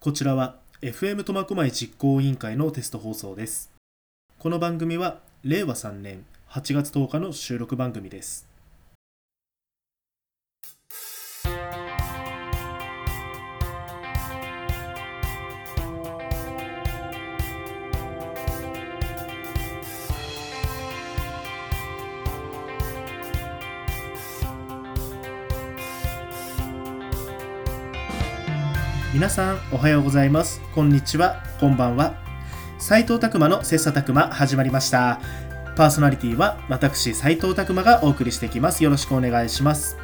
こちらは FM 苫小牧実行委員会のテスト放送です。この番組は令和3年8月10日の収録番組です。皆さんおはようございます。こんにちは。こんばんは。斉藤拓馬の切磋琢磨始まりました。パーソナリティは私斉藤拓馬がお送りしていきます。よろしくお願いします。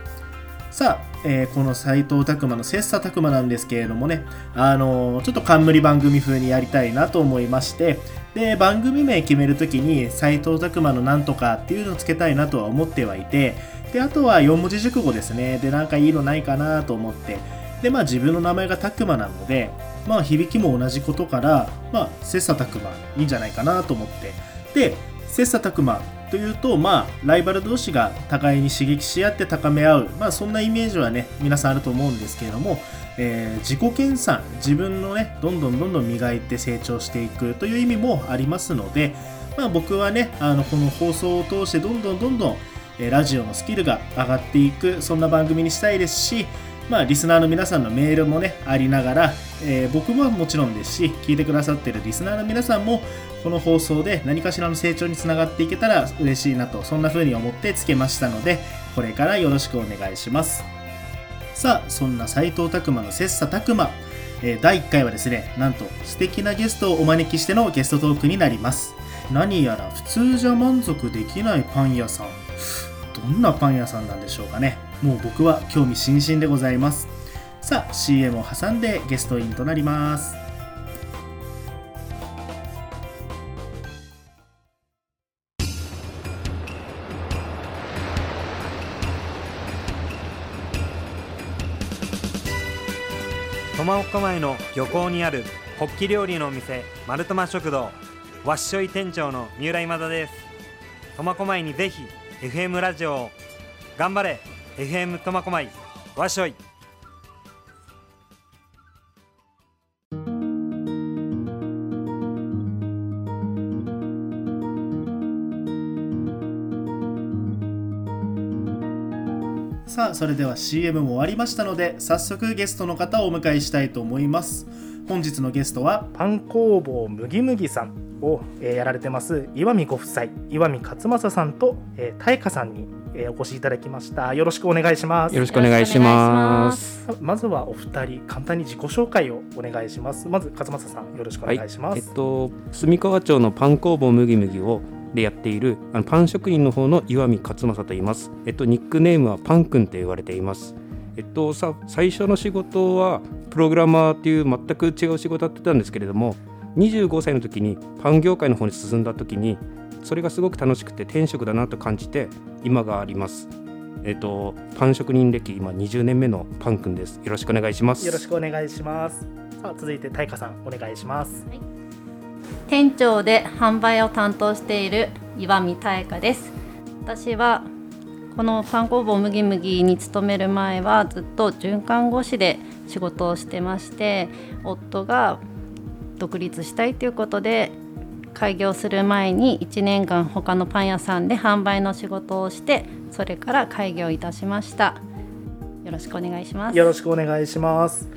さあ、えーこの斉藤拓馬の切磋琢磨なんですけれどもね。あのーちょっと冠番組風にやりたいなと思いまして。で番組名決めるときに斉藤拓馬のなんとかっていうのをつけたいなとは思ってはいて。であとは4文字熟語ですね。でなんかいいのないかなと思って。でまあ自分の名前が拓磨なのでまあ響きも同じことからまあ切磋琢磨いいんじゃないかなと思って。で切磋琢磨というとまあライバル同士が互いに刺激し合って高め合うまあそんなイメージはね皆さんあると思うんですけれども、えー自己研鑽自分のねどんどんどんどん磨いて成長していくという意味もありますのでまあ僕はねあのこの放送を通してどんどんどんどんえーラジオのスキルが上がっていくそんな番組にしたいですしまあ、リスナーの皆さんのメールもね、ありながら、えー僕ももちろんですし、聞いてくださっているリスナーの皆さんも、この放送で何かしらの成長につながっていけたら嬉しいなと、そんな風に思ってつけましたので、これからよろしくお願いします。さあ、そんな斉藤拓馬の切磋琢磨、えー第1回はですね、なんと素敵なゲストをお招きしてのゲストトークになります。何やら普通じゃ満足できないパン屋さん。どんなパン屋さんなんでしょうかね。もう僕は興味津々でございます。さあ CM を挟んでゲストインとなります。苫小牧の漁港にあるホッキ料理のお店マルトマ食堂。わっしょい店長の三浦今田です。苫小牧にぜひ FM ラジオ。頑張れ FM 苫小牧。わっしょい。さあそれでは CM も終わりましたので早速ゲストの方をお迎えしたいと思います。本日のゲストはパン工房麦麦さんを、えーやられてます岩見ご夫妻岩見勝正さんと、えー、大香さんに、えーお越しいただきましたよろしくお願いしますよろしくお願いします。まずはお二人簡単に自己紹介をお願いしますまず勝正さんよろしくお願いします、えっと住川町のパン工房麦麦をでやっているあのパン職人の方の岩見勝正と言います。えっとニックネームはパンくんって言われています。えっとさ最初の仕事はプログラマーっていう全く違う仕事をやってたんですけれども、25歳の時にパン業界の方に進んだ時にそれがすごく楽しくて転職だなと感じて今があります。えっとパン職人歴今20年目のパンくんです。よろしくお願いします。よろしくお願いしますさあ続いて大香さんお願いします店長で販売を担当している岩見妙香です私はこのパン工房麦麦に勤める前はずっと循環護士で仕事をしてまして夫が独立したいということで開業する前に1年間他のパン屋さんで販売の仕事をしてそれから開業いたしました。よろしくお願いします。よろしくお願いします。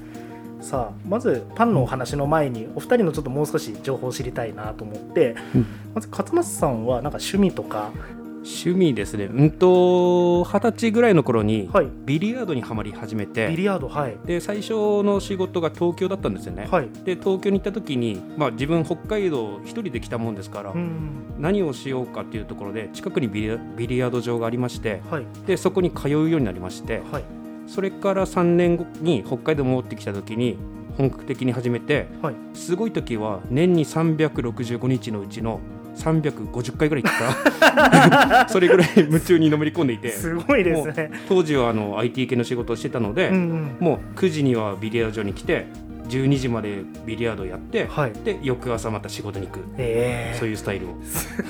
さあまずパンのお話の前にお二人のちょっともう少し情報を知りたいなと思って、うん。まず勝松さんはなんか趣味とか趣味ですね。うんと二十歳ぐらいの頃にはい。ビリヤードにはまり始めビてリヤードはい。で最初の仕事が東京だったんですよね、はい。で東京に行った時に、まあ、自分北海道一人で来たもんですから、うん。何をしようかっていうところで近くにビリヤビリヤード場がありましてはい。でそこに通うようになりましてはい。それから3年後に北海道戻ってきた時に本格的に始めてはい。すごい時は年に365日のうちの350回ぐらい行った。それぐらい夢中にのめり込んでいて。すごいですね。当時はあの IT 系の仕事をしてたので、うんうん。もう9時にはビリヤード場に来て12時までビリヤードやって、はい。で翌朝また仕事に行く、え。そういうスタイルを。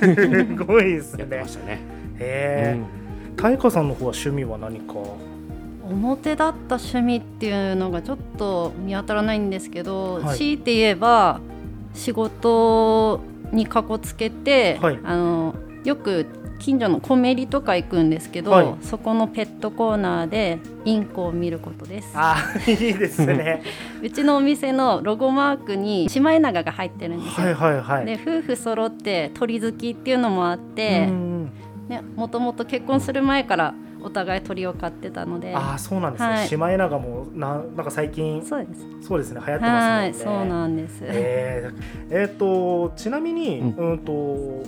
ー、すごいですやってねましたね。え。うん。ー、大香さんの方は趣味は何か？表だった趣味っていうのがちょっと見当たらないんですけど、はい。強いて言えば仕事にかこつけて、はい。あのよく近所のコメリとか行くんですけど、はい。そこのペットコーナーでインコを見ることです。あーいいですね。うちのお店のロゴマークにシマエナガが入ってるんですよ、はいはいはい。で夫婦揃って鳥好きっていうのもあってうん。ねもともと結婚する前からお互い鳥を飼ってたので。ああそうなんですね、はい。シマエナガもななんか最近そうです。そうですね流行ってはい、ますもんねそうなんです。えーえーとちなみに、ううんと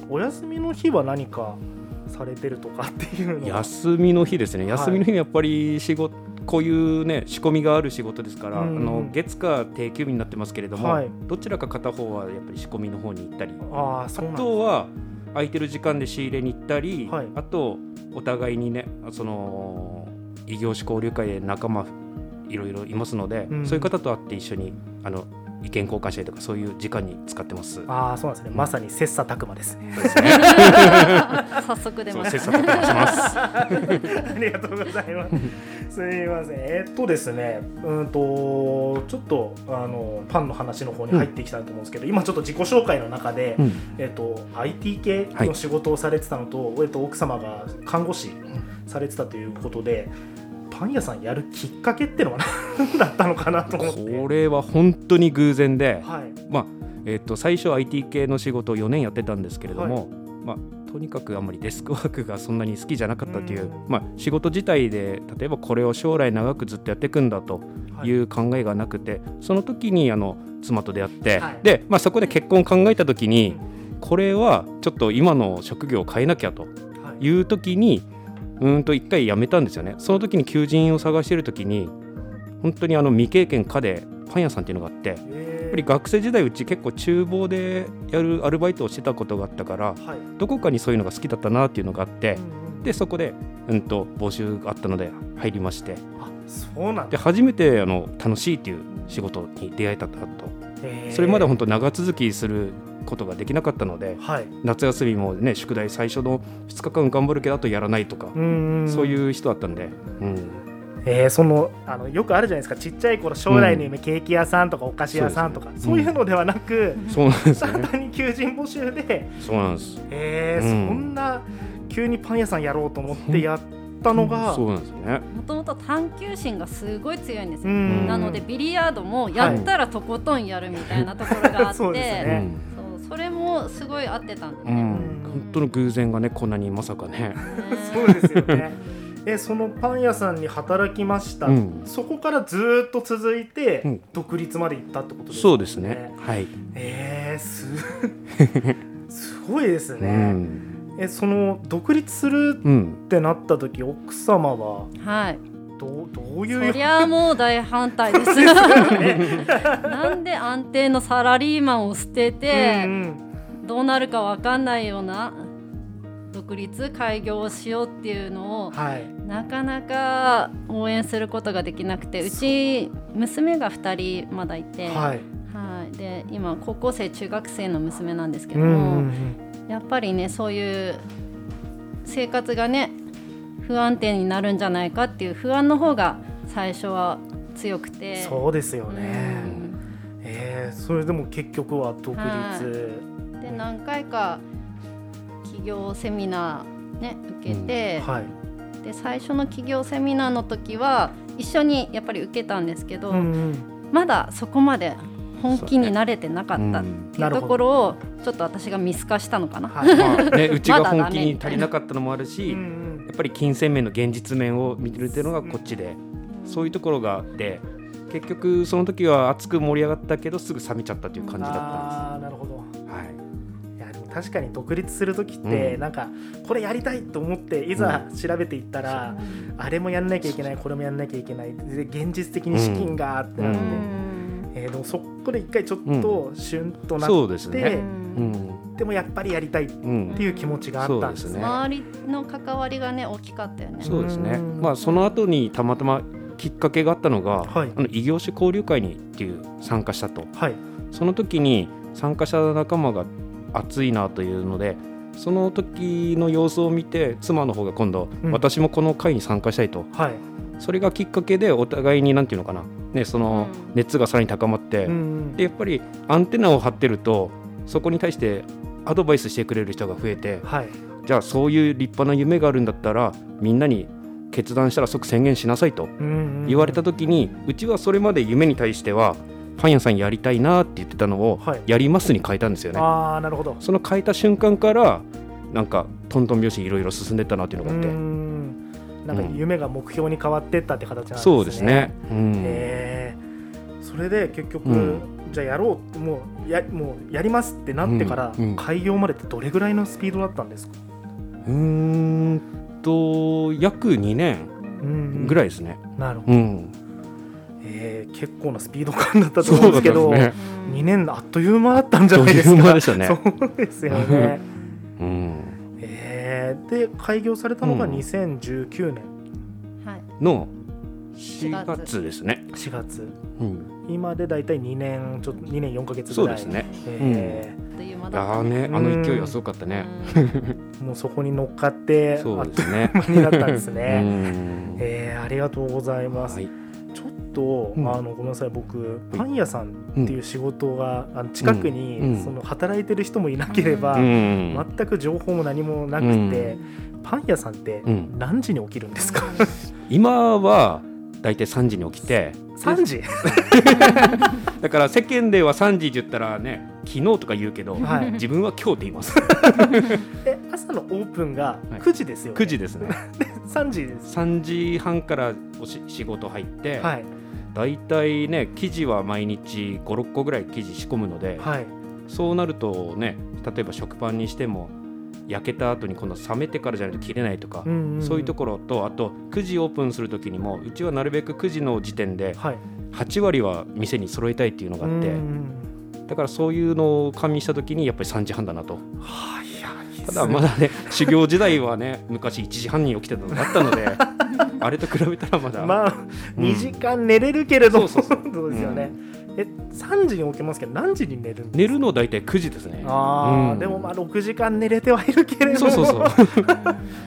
お休みの日は何かされてるとかっていう休みの日ですね。はい。休みの日にやっぱり仕事こういうね仕込みがある仕事ですから、うんあの月火定休日になってますけれども、はい。どちらか片方はやっぱり仕込みの方に行ったり。あああそうなんですとは空いてる時間で仕入れに行ったり、はいあとお互いにねその異業種交流会で仲間いろいろいますので、うんそういう方と会って一緒にあの意見交換したりとかそういう時間に使ってます。ああそうなんですねまさに切磋琢磨ですね 早速出ました。そう切磋琢磨します。ありがとうございます。すみません。えっとですね、うんとちょっとあのパンの話の方に入っていきたいと思うんですけど、今ちょっと自己紹介の中で、うん。えっと IT 系の仕事をされてたのと、えっと奥様が看護師されてたということで、パン屋さんやるきっかけっていうのは 何だったのかなと思って。これは本当に偶然で、はい。まあえっと最初 IT 系の仕事を4年やってたんですけれども、まあ、とにかくあんまりデスクワークがそんなに好きじゃなかったという、うん。まあ、仕事自体で例えばこれを将来長くずっとやっていくんだとい。う考えがなくて、その時にあの妻と出会って、はい。で、まあ、そこで結婚を考えた時に、うん。これはちょっと今の職業を変えなきゃとはい。いう時にうーんと一回辞めたんですよね。その時に求人を探してる時に本当にあの未経験課でパン屋さんっていうのがあってぱり学生時代うち結構厨房でやるアルバイトをしてたことがあったからはい。どこかにそういうのが好きだったなっていうのがあってうんうんでそこで、うん、と募集があったので入りまして。あそうなんだ。で初めてあの楽しいっていう仕事に出会えたと。え。ーそれまでは本当長続きすることができなかったのではい。夏休みもね宿題最初の2日間頑張るけどあとやらないとかうん。そういう人だったんで、うん、えーそのあのよくあるじゃないですか。ちっちゃい頃将来の夢、ケーキ屋さんとかお菓子屋さんとか。そう,、ね。いうのではなく、そうなんです単に求人募集で、そうなんです。えーうんそんな急にパン屋さんやろうと思ってやったのが、そうなんですよね。もともと探求心がすごい強いんですよ。うん。なのでビリヤードもやったらとことんやるみたいなところがあって、そうですね。そうそれもすごい合ってたんでうん、うね。ん、本当の偶然がね、こんなにまさかね。そうですよね。えそのパン屋さんに働きました、うん。そこからずーっと続いて、うん。独立まで行ったってことですそうですね。はい。えー、す すごいですうね、ん、えその独立するうん、ってなった時奥様ははい。どうどういうそりゃもう大反対です。なんで安定のサラリーマンを捨てて、うん。どうなるかわかんないような独立開業をしようっていうのをうんはい。なかなか応援することができなくてう。ち娘が2人まだいて、はい。はい、で今高校生中学生の娘なんですけども、んやっぱりねそういう生活がね不安定になるんじゃないかっていう不安の方が最初は強くて。そうですよね、うん。えー、それでも結局は独立、で何回か起業セミナーね受けて、はい。で最初の起業セミナーの時は一緒にやっぱり受けたんですけど、うんうん。まだそこまで本気に慣れてなかったっていうところをちょっと私が見透かしたのかな。はい。まあ、ね、うちが本気に足りなかったのもあるし。うんうんやっぱり金銭面の現実面を見てるっていうのがこっちで、そういうところがあって。結局その時は熱く盛り上がったけどすぐ冷めちゃったという感じだったあーなるほど確かに独立する時って、うんなんかこれやりたいと思っていざ調べていったら、あれもやんなきゃいけないこれもやんなきゃいけないで現実的に資金がってなって、うんえーでもそこで一回ちょっとシュンとなって、そうですね。ううんん。でもやっぱりやりたいっうんていう気持ちがあったんですね。そうですね周りの関わりがね大きかったよね。そうですねうん。まあその後にたまたまきっかけがあったのが、はいあの異業種交流会にっていう参加したと。はいその時に参加者仲間が熱いなというので、その時の様子を見て妻の方が今度、うん。私もこの会に参加したいと。はい。それがきっかけでお互いになんていうのかな、ね、そのうん。熱がさらに高まって、うんでやっぱりアンテナを張ってるとそこに対してアドバイスしてくれる人が増えてはい。じゃあそういう立派な夢があるんだったらみんなに決断したら即宣言しなさいとうん。言われた時にうちはそれまで夢に対してはパン屋さんやりたいなって言ってたのをはい。やりますに変えたんですよね。ああなるほど。その変えた瞬間からなんかトントン拍子にいろいろ進んでったなっていうのがあって、うん。なんかうん夢が目標に変わってったって形なんですね。そうですね。うん。へえそれで結局、うん。じゃあやろうもうやもうやりますってなってから、うんうん。開業までってどれぐらいのスピードだったんですか、うーんと約2年うん。ぐらいですね。なるほど、うん、えー結構なスピード感だったと思うんですけどそうだったんでうん。2年あっという間だったんじゃないですか。あっという間でしたね。そうですよね。うん、えーで開業されたのがうん。2019年。はい。の4月。ですね。4月。うん、今で大体2年ちょっと2年4ヶ月ぐらい。そうですね。えあっという間あだったあね、あの勢いはすごかったね。ーもうそこに乗っかってそうあっというですね。間になったんですうね、ん。えーありがとうございます、はい。と、うん。あのごめんなさい僕パン屋さんっていう仕事が、あの近くに、うん。その働いてる人もいなければ、うん、全く情報も何もなくて、パン屋さんってうん。何時に起きるんですか、今はだいたい3時に起きて、3時？だから世間では3時って言ったらね、昨日とか言うけど、はい。自分は今日って言います。え朝のオープンがはい。9時ですよね、9時ですね。3時です。3時半からおし仕事入って、はいだいたいね生地は毎日56個ぐらい生地仕込むので、はい。そうなるとね例えば食パンにしても焼けた後に今度冷めてからじゃないと切れないとか、んんん。そういうところとあと9時オープンする時にもうちはなるべく9時の時点ではい。8割は店に揃えたいっていうのがあって、うんだからそういうのを加味した時にやっぱり3時半だなと。はあただまだね修行時代はね昔1時半に起きてたのがあったので あれと比べたらまだ、まあうん。2時間寝れるけれども、そうですよね、え3時に起きますけど何時に寝るんですか？寝るの大体9時ですね。ああ、うん。でもまあ6時間寝れてはいるけれども。そうそうそう。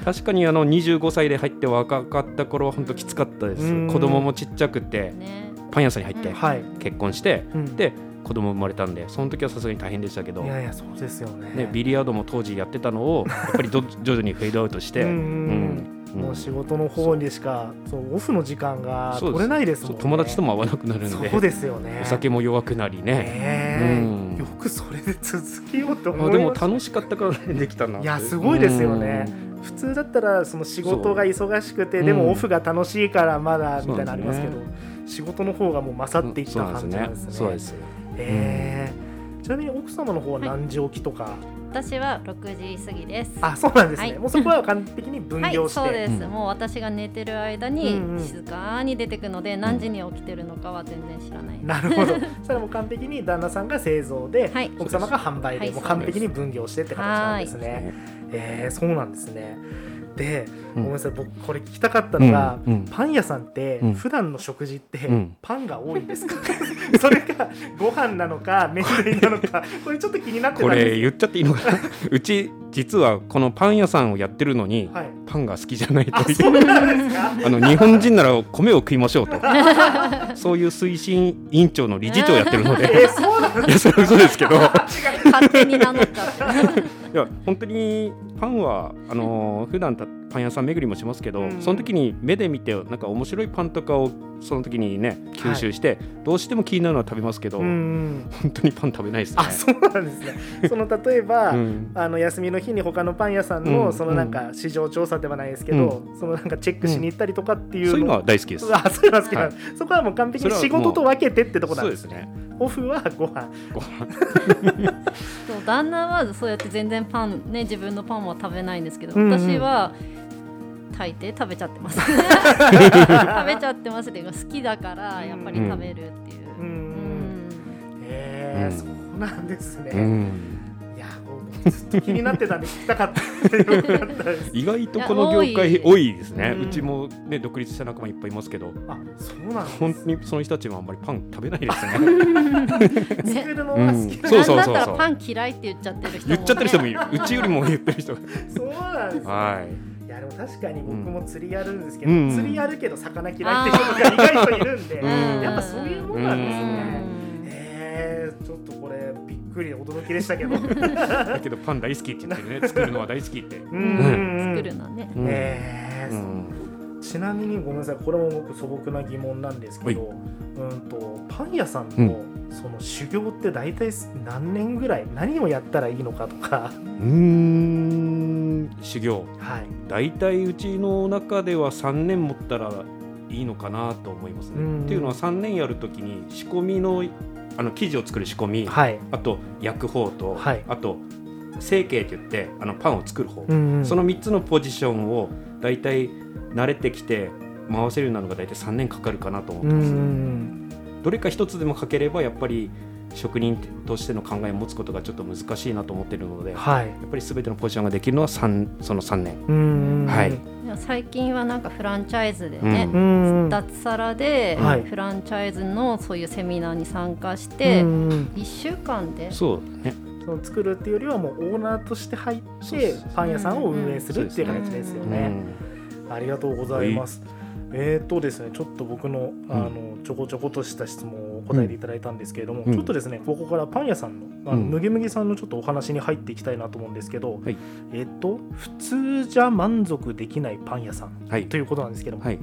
確かにあの25歳で入って若かった頃は本当きつかったです。うん。子供もちっちゃくてね。パン屋さんに入ってうん。はい、結婚してうん。で子供生まれたんでその時はさすがに大変でしたけどいやいやそうですよね。ね、ビリヤードも当時やってたのをやっぱりど 徐々にフェードアウトして、うんうん。うんもう仕事の方にしかそうオフの時間が取れないですもんね。友達とも会わなくなるのでそうですよね。お酒も弱くなりね、ねえ。うん。よくそれで続けようと思あでも楽しかったからねできたないやすごいですよね。うん。普通だったらその仕事が忙しくてでもうんオフが楽しいからまだみたいなのありますけどそう仕事の方がもう勝っていった感じなんですね。そうですへえちなみに奥様の方は何時起きとか、私は6時過ぎです。あそうなんですね、はい。もうそこは完璧に分はい業して、そうです、うん。もう私が寝てる間にうんうん。静かに出てくので、何時に起きてるのかは全然知らない。なるほど。それはもう完璧に旦那さんが製造で、はい。奥様が販売で、はい。もう完璧に分業してって形なんですね。えー、そうなんですね。で、うん。ごめんなさい僕これ聞きたかったのが、うんうん。パン屋さんってうん。普段の食事ってうん。パンが多いんですか、それかご飯なのか麺類なのかこれちょっと気になってたこんですれ言っちゃっていいのかな？うち実はこのパン屋さんをやってるのに、はい。パンが好きじゃないあといそううなんですか？あの日本人なら米を食いましょうと。そういう推進委員長の理事長やってるので。えー、そうなんいやそれは嘘ですけど。い勝手に名乗っちゃってや本当にファンはあのー普段たパン屋さん巡りもしますけど、うん。その時に目で見てなんか面白いパンとかをその時にね吸収して、どうしても気になるのは食べますけど、うん。本当にパン食べないですね。あそうなんですね。その例えば、うん。あの休みの日に他のパン屋さんの、うん。そのなんか市場調査ではないですけど、そのなんかチェックしに行ったりとかっていうの、そういうのは大好きです。あそういうのは好きなんです、そこはもう完璧に仕事と分けてってとこなんでそうですすね。オフはご飯。ご飯。そう旦那はそうやって全然パンね自分のパンは食べないんですけど、うんうん私は大抵食べちゃってます。食べちゃってますっていうか好きだからやっぱり食べるっていう、うへえ、うん。そうなんですね、うん。いやもうずっと気になってたんで聞きたかった。意外とこの業界多い。ですね。うちもね独立した仲間いっぱいいますけど、あそうなん本当にその人たちもあんまりパン食べないですね。作るのが好きなんそうそう。なんだったらパン嫌いって言っちゃってる人も、ね、言っちゃってる人もいる。うちよりも言ってる人が。そうなんですね、はい。いやでも確かに僕も釣りやるんですけど、うん釣りやるけど魚嫌いって人が意外といるんで、うんやっぱそういうものなんですうね。ん。えー、ちょっとこれびっくりで驚きでしたけど。だけどパン大好きって言ってるね 作るのは大好きって。うんうん作るのね。うん。えーうん。ちなみにごめんなさいこれも僕素朴な疑問なんですけど、うんとパン屋さんうのその修行って大体何年ぐらい何をやったらいいのかとか、うーん修行。はい、大体うちの中では3年持ったらいいのかなと思いますね。うんっていうのは3年やるときに仕込みのあの生地を作る仕込み、はい、あと焼く方と、はい。あと成形って言ってあのパンを作る方、うんうん。その3つのポジションを大体慣れてきて回せるようになるのが大体3年かかるかなと思ってます、ん。どれか一つでもかければやっぱり職人としての考えを持つことがちょっと難しいなと思ってるので、やはい、っぱり全てのポジションができるのは3その3年。はい。いや最近はなんかフランチャイズでね、ううん。うん脱サラではい。フランチャイズのそういうセミナーに参加して、うんうん1週間でそうね。その作るっていうよりはもうオーナーとして入ってパン屋さんを運営するっていう形ですよね。ありがとうございます。えーとですね、ちょっと僕のあのちょこちょことした質問を答えていただいたんですけれども、うん。ちょっとですね、ここからパン屋さんのあの、うん。むぎむぎさんのちょっとお話に入っていきたいなと思うんですけど、はい。えっと普通じゃ満足できないパン屋さんはい。ということなんですけども、はい。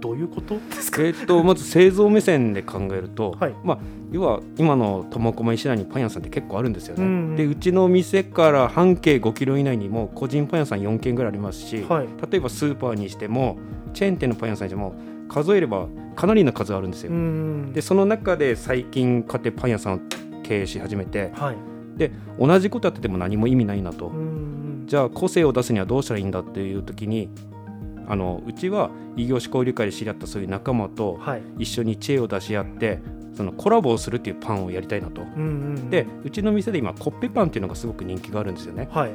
どういうことですか？えーっとまず製造目線で考えると、はい。まあ、要は今の苫小牧市内にパン屋さんって結構あるんですよね。うんうん。でうちの店から半径5キロ以内にも個人パン屋さん4軒ぐらいありますし、はい。例えばスーパーにしてもチェーン店のパン屋さんにしても数えればかなりの数あるんですよ。うんでその中で最近家庭パン屋さんを経営し始めてはい。同じことやってても何も意味ないなと。うんじゃあ個性を出すにはどうしたらいいんだっていう時にあのうちは異業種交流会で知り合ったそういう仲間とはい。一緒に知恵を出し合ってそのコラボをするっていうパンをやりたいなと。うんうんでうちの店で今コッペパンっていうのがすごく人気があるんですよね。はい。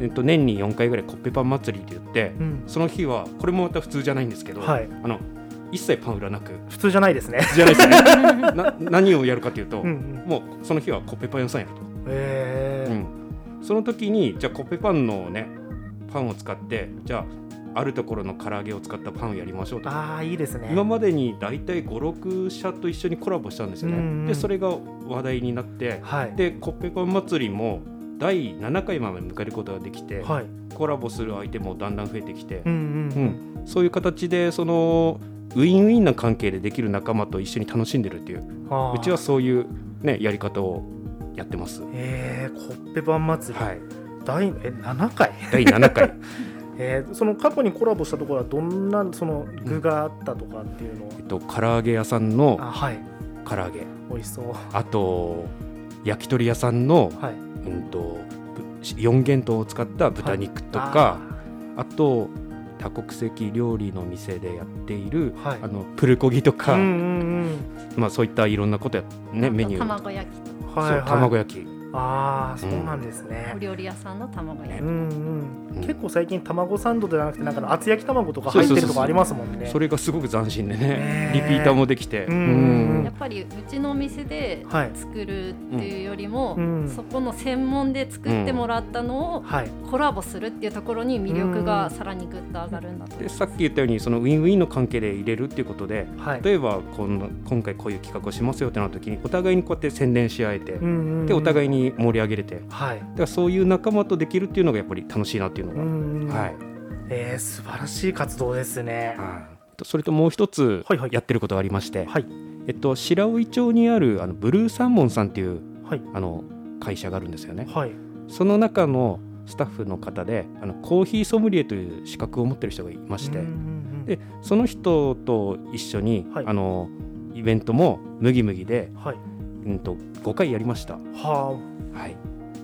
えっと、年に4回ぐらいコッペパン祭りって言ってうんその日はこれもまた普通じゃないんですけど、はい。あの一切パン売らなく普通じゃないですね。じゃないですね な何をやるかというと、うんうん。もうその日はコッペパン屋さんやると、えーうん、その時にじゃあコッペパンのねパンを使ってじゃああるところの唐揚げを使ったパンをやりましょうとああいいですね。今までに大体56社と一緒にコラボしたんですよね、うんうん。でそれが話題になってはい。でコッペパン祭りも第7回まで迎えることができて、はい。コラボする相手もだんだん増えてきて、うんうんうん。そういう形でそのウィンウィンな関係でできる仲間と一緒に楽しんでるっていう。うちはそういう、ね、やり方をやってます。えー、コッペパン祭り、はい、第え7回、第7回 えー、その過去にコラボしたところはどんなその具があったとかっていうのを、えっと唐揚げ屋さんのあはい。唐揚げ。美味しそう。あと焼き鳥屋さんの、はい。うん、と四元豚を使った豚肉とか、あと多国籍料理の店でやっている、はい。あのプルコギとか、あーうんうん。まあ、そういったいろんなことや、ね、メニュー。卵焼きとうんはい、そうはい、卵焼きああそうなんですね。お、料理屋さんの卵焼き。うんうん。うん。結構最近卵サンドじゃなくてなんかの厚焼き卵とか入ってるとかありますもんね。それがすごく斬新でね。ねリピーターもできて、うんうんやっぱりうちのお店ではい。作るっていうよりも、うん。そこの専門で作ってもらったのをはい。コラボするっていうところに魅力がさらにぐっと上がるんだでさっき言ったようにそのウィンウィンの関係で入れるっていうことではい。例えばこんな今回こういう企画をしますよってなった時にお互いにこうやって宣伝し合えて、うんうんうん。でお互いに盛り上げれて。だはい。からそういう仲間とできるっていうのがやっぱり楽しいなっていうのが、はい、えー、素晴らしい活動ですね。はい。それともう一つやってることがありまして、はい。えっと、白老町にあるあのブルーサーモンさんっていうはい。あの会社があるんですよね。はい。その中のスタッフの方であのコーヒーソムリエという資格を持ってる人がいまして、うんうんうんでその人と一緒に、はい。あのイベントも麦麦で、はい。うん、と5回やりました。ははい、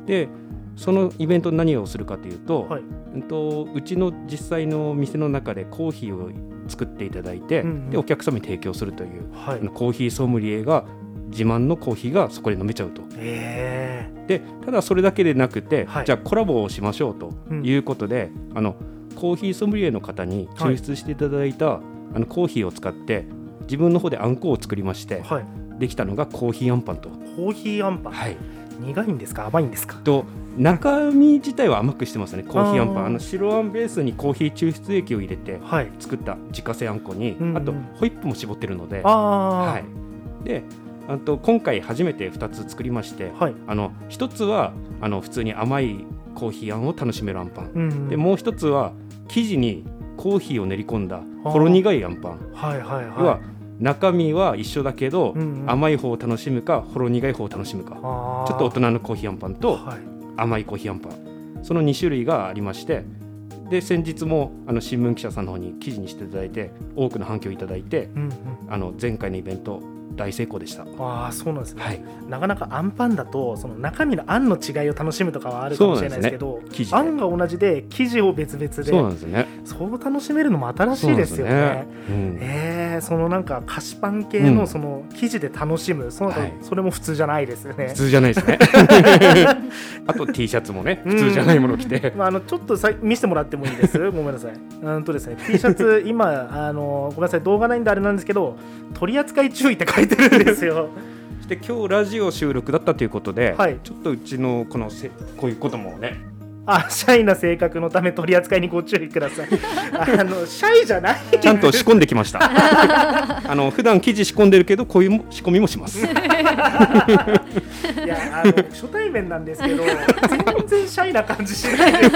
でそのイベント何をするかというと,、はい。うん、とうちの実際の店の中でコーヒーを作っていただいて、うんうん。でお客様に提供するというあはい。コーヒーソムリエが自慢のコーヒーがそこで飲めちゃうと。え。でただそれだけでなくて、はい。じゃあコラボをしましょうとうん。いうことで、あのコーヒーソムリエの方に抽出していただいた、あのコーヒーを使って自分の方であんこを作りまして、ー、はい。できたのがコーヒーあんパンと。コーヒーあんパン、はい、苦いんですか？甘いんですか？と中身自体は甘くしてますね。コーヒーあんパあー。ンあの白あんベースにコーヒー抽出液を入れてはい。作った自家製あんこに、うんうん。あとホイップも絞ってるので、はい、であと今回初めて2つ作りましてはい、あの1つはあの普通に甘いコーヒーあんを楽しめるあんパン、うんうん。でもう1つは生地にコーヒーを練り込んだほろ苦いあんパン。はいはい要ははい中身は一緒だけど、うんうん。甘い方を楽しむかほろ苦い方を楽しむか。ちょっと大人のコーヒーあんパンとはい。甘いコーヒーあんパンその2種類がありましてで先日もあの新聞記者さんの方に記事にしていただいて多くの反響をいただいてうんうん。あの前回のイベント大成功でした。ああそうなんですね、はい、なかなかあんパンだとその中身のあんの違いを楽しむとかはあるかもしれないですけどあんが同じで生地を別々でそうなんですね。そう楽しめるのも新しいですよね。そうなんですそのなんか菓子パン系うんのその生地で楽しむ、そのはいそれも普通じゃないですよね普。通じゃないですね。あと T シャツもね普通じゃないもの着て、まあ、あのちょっとさ見せてもらってもいいです ごめんなさい。うんとですね T シャツ今あのごめんなさい動画ないんであれなんですけど取り扱い注意って書いてるんですよ。そして今日ラジオ収録だったということで、はいちょっとうちのこのせこういうこともねあシャイな性格のため取り扱いにご注意ください。あのシャイじゃないちゃんと仕込んできました。あの普段生地仕込んでるけどこういうも仕込みもします。いやあの初対面なんですけど全然シャイな感じしないで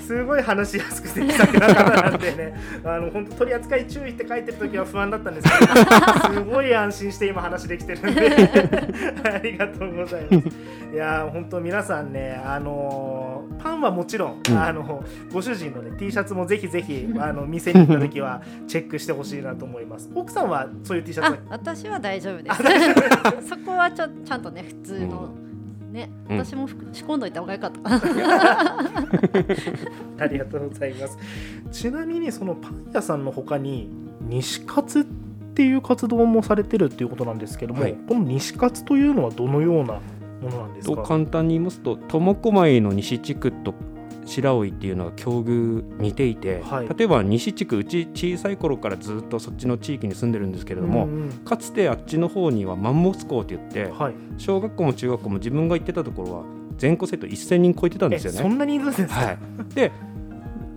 すすごい話しやすくて気さくな方なんでねあの本当取り扱い注意って書いてる時は不安だったんですけどすごい安心して今話できてるんで ありがとうございますいや本当皆さんねあのパンはもちろん、うん。あのご主人のね T シャツもぜひぜひ あの店に行った時はチェックしてほしいなと思います。奥さんはそういう T シャツ私は大丈夫です。そこはちょちゃんとね普通の、ねうん。私も服仕込んどいた方がよかった。か なありがとうございます。ちなみにそのパン屋さんの他に西活っていう活動もされてるっていうことなんですけども、はい。この西活というのはどのようなものなんですか？と簡単に言いますと苫小牧の西地区と白老っていうのは境遇似ていて、はい例えば西地区うち小さい頃からずっとそっちの地域に住んでるんですけれども、うんうんかつてあっちの方にはマンモス校って言ってはい。小学校も中学校も自分が行ってたところは全校生徒1000人超えてたんですよね。えそんなにいるんですか？はい、で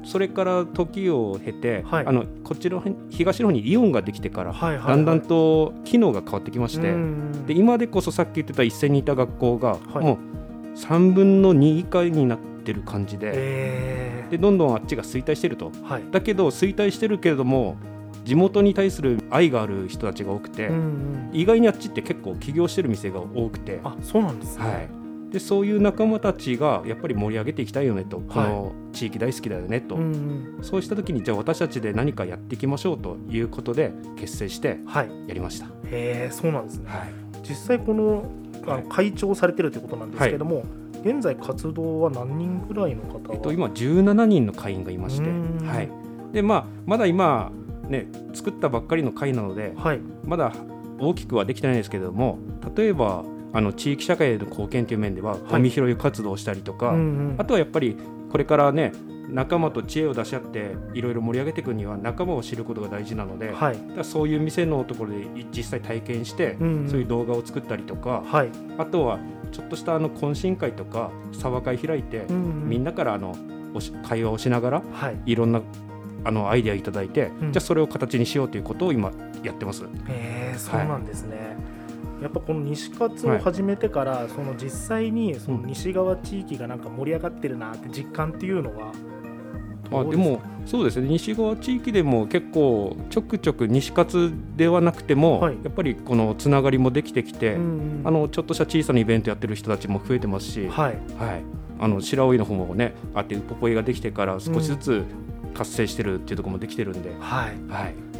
それから時を経て、はい。あのこっちの辺東の方にイオンができてから、はいはいはい。だんだんと機能が変わってきまして、うん。で今でこそさっき言ってた1000人いた学校が、はい。もう3分の2以下になってる感じで,、えでどんどんあっちが衰退してると。ーはい。だけど衰退してるけれども地元に対する愛がある人たちが多くて、うんうん。意外にあっちって結構起業してる店が多くて、あそうなんですね。はい、でそういう仲間たちがやっぱり盛り上げていきたいよねと、この地域大好きだよねと、うんうんそうした時にじゃあ私たちで何かやっていきましょうということで結成してはい。やりました。へえそうなんですね。はい実際このあはいの会長をされてるということなんですけれども、現在活動は何人ぐらいの方は。えっと、今17人の会員がいまして、うんはい、でまあまだ今ね作ったばっかりの会なのではい。まだ大きくはできてないんですけれども例えばあの地域社会への貢献という面ではゴミ拾い活動をしたりとか、うんうんあとはやっぱりこれからね仲間と知恵を出し合っていろいろ盛り上げていくには仲間を知ることが大事なので、はい。だからそういう店のところで実際体験して、うんうんそういう動画を作ったりとか、はい。あとはちょっとしたあの懇親会とかサバ会開いて、みんな。なからあのおし会話をしながらはい。いろんなあのアイデアいただいて、うんじゃあそれを形にしようということを今やってます。えー、そうなんですね。やっぱこの西活を始めてから、その実際にその西側地域がなんか盛り上がってるなって実感っていうのはあですもそうですね。西側地域でも結構ちょくちょく西活ではなくても、はい。やっぱりこのつながりもできてきて、うんうん。あのちょっとした小さなイベントやってる人たちも増えてますし、はい。はい、あの白老の方もねあってウポポイができてから少しずつ活性してるっていうところもできてるんで、はい、はい、えー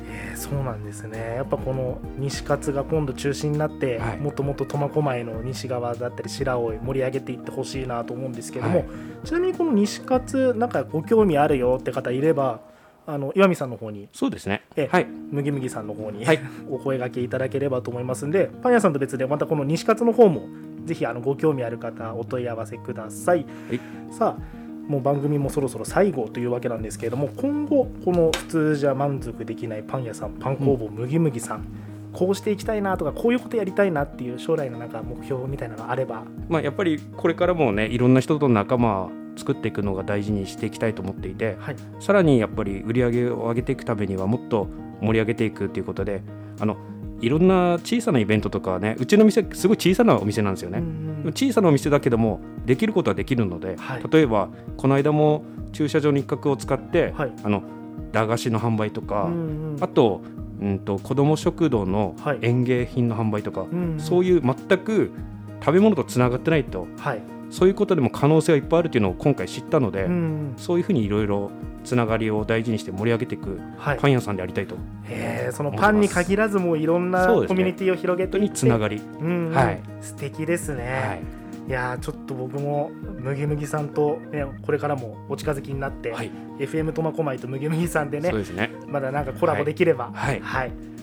そうなんですね。やっぱこの西活が今度中心になって、はい。もっともっと苫小牧の西側だったり白老盛り上げていってほしいなと思うんですけども、はい。ちなみにこの西活なんかご興味あるよって方いればあの岩見さんの方にそうですね。えはい。むぎむぎさんの方に、はい。お声掛けいただければと思いますんでパン屋さんと別でまたこの西活の方もぜひあのご興味ある方お問い合わせください、はい。さあもう番組もそろそろ最後というわけなんですけれども今後この普通じゃ満足できないパン屋さんパン工房むぎむぎさん、こうしていきたいなとかこういうことやりたいなっていう将来のなんか目標みたいなのがあれば。まあ、やっぱりこれからもねいろんな人と仲間を作っていくのが大事にしていきたいと思っていてはい。さらにやっぱり売り上げを上げていくためにはもっと盛り上げていくっていうことであのいろんな小さなイベントとかはねうちの店すごい小さなお店なんですよね。うん小さなお店だけどもできることはできるので、はい。例えばこの間も駐車場の一角を使って、はい。あの駄菓子の販売とか、うんうん。あと,、うん、と子ども食堂のはい。園芸品の販売とか、うんそういう全く食べ物とつながってないとはいそういうことでも可能性がいっぱいあるっていうのを今回知ったので、うん。そういうふうにいろいろつながりを大事にして盛り上げていくはい。パン屋さんでありたいと、へーそのパンに限らずもういろんなコミュニティを広げていって本当につながり、うん。うんはい。素敵ですね、はい。い、やーちょっと僕もむぎむぎさんと、ね、これからもお近づきになって、はい。FM 苫小牧とむぎむぎさんでねね。まだなんかコラボできれば、はい。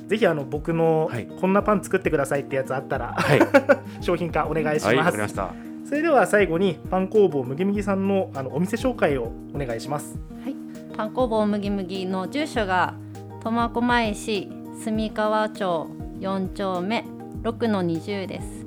ぜひあの僕のはい。こんなパン作ってくださいってやつあったら、はい。商品化お願いしはいわます、かりましたそれでは最後にパン工房むぎむぎさんのあのお店紹介をお願いします。パン工房むぎむぎの住所が苫小牧市住川町4丁目6の20です。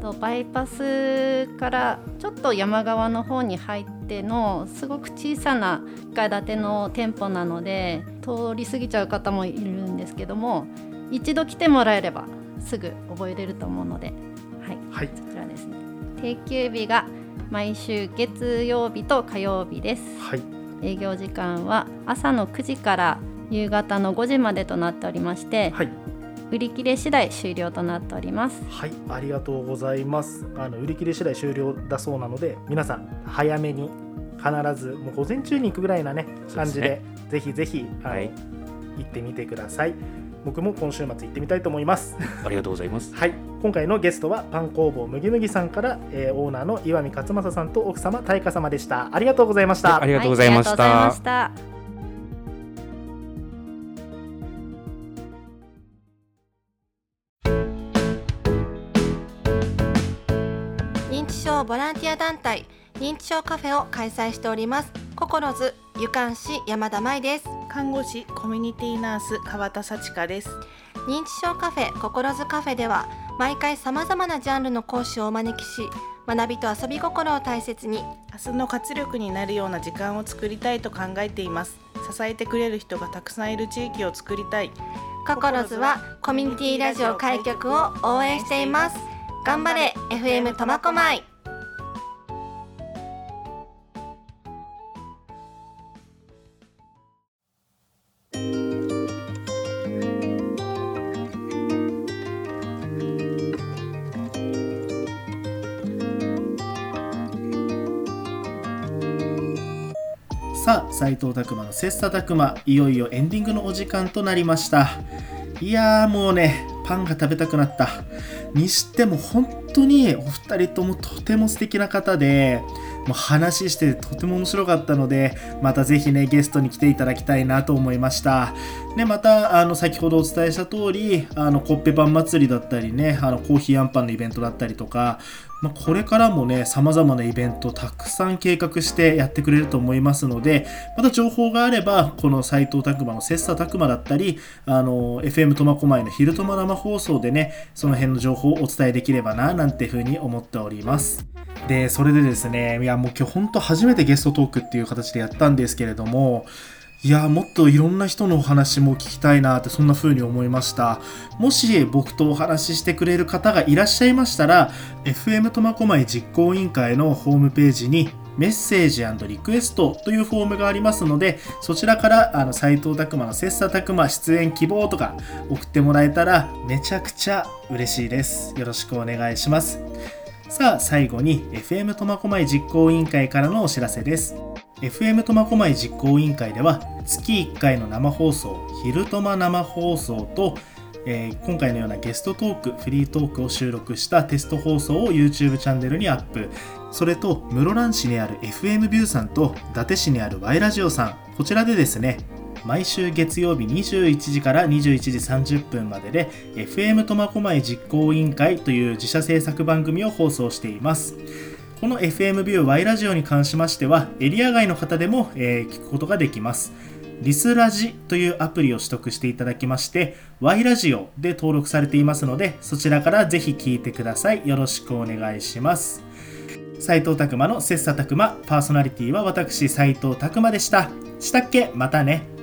とバイパスからちょっと山側の方に入ってのすごく小さな1階建ての店舗なので通り過ぎちゃう方もいるんですけども一度来てもらえればすぐ覚えれると思うのではい。はい定休日が毎週月曜日と火曜日です。はい。営業時間は朝の9時から夕方の5時までとなっておりまして、はい。売り切れ次第終了となっております。はい、ありがとうございます。あの売り切れ次第終了だそうなので、皆さん早めに必ずもう午前中に行くぐらいなね感じでねぜひぜひはい。行ってみてください。僕も今週末行ってみたいと思います。ありがとうございますはい、今回のゲストはパン工房むぎむぎさんから、えーオーナーの岩見勝正さんと奥様大香様でした。ありがとうございました。ありがとうございました,、認知症ボランティア団体認知症カフェを開催しております心津湯館市山田舞です看護師コミュニティナース川田幸香です。認知症カフェ心津カフェでは毎回さまざまなジャンルの講師をお招きし学びと遊び心を大切に。明日の活力になるような時間を作りたいと考えています。支えてくれる人がたくさんいる地域を作りたい。心津はコミュニティラジオ開局を応援しています。頑張れ FM 苫小牧さあ斉藤拓磨の切磋琢磨いよいよエンディングのお時間となりました。いやーもうねパンが食べたくなった。にしても本当にお二人ともとても素敵な方でもう話してとても面白かったのでまたぜひねゲストに来ていただきたいなと思いました。でまたあの先ほどお伝えした通りあのコッペパン祭りだったりねあのコーヒーあんパンのイベントだったりとかまあ、これからもね、様々なイベントたくさん計画してやってくれると思いますので、また情報があれば、この斉藤拓磨の切磋琢磨だったり、あの、FM 苫小牧の昼苫生放送でね、その辺の情報をお伝えできればな、なんていうふうに思っております。で、それでですね、いや、もう今日本当初めてゲストトークっていう形でやったんですけれども、いやもっといろんな人のお話も聞きたいなってそんな風に思いました。もし僕とお話ししてくれる方がいらっしゃいましたら FM 苫小牧実行委員会のホームページにメッセージリクエストというフォームがありますのでそちらからあの斉藤拓磨の切磋琢磨出演希望とか送ってもらえたらめちゃくちゃ嬉しいです。よろしくお願いします。さあ最後に FM 苫小牧実行委員会からのお知らせです。FM 苫小牧実行委員会では月1回の生放送「昼苫生放送と」えー今回のようなゲストトークフリートークを収録したテスト放送を YouTube チャンネルにアップ。それと室蘭市にある FM ビューさんと伊達市にある Y ラジオさん。こちらでですね毎週月曜日21時から21時30分までで FM 苫小牧実行委員会という自社制作番組を放送しています。この FM ビュー Y ラジオに関しましてはエリア外の方でも、えー聞くことができます。リスラジというアプリを取得していただきまして Y ラジオで登録されていますのでそちらからぜひ聞いてください。よろしくお願いします。斉藤拓馬の切磋琢磨パーソナリティは私斉藤拓馬でした。したっけ？またね。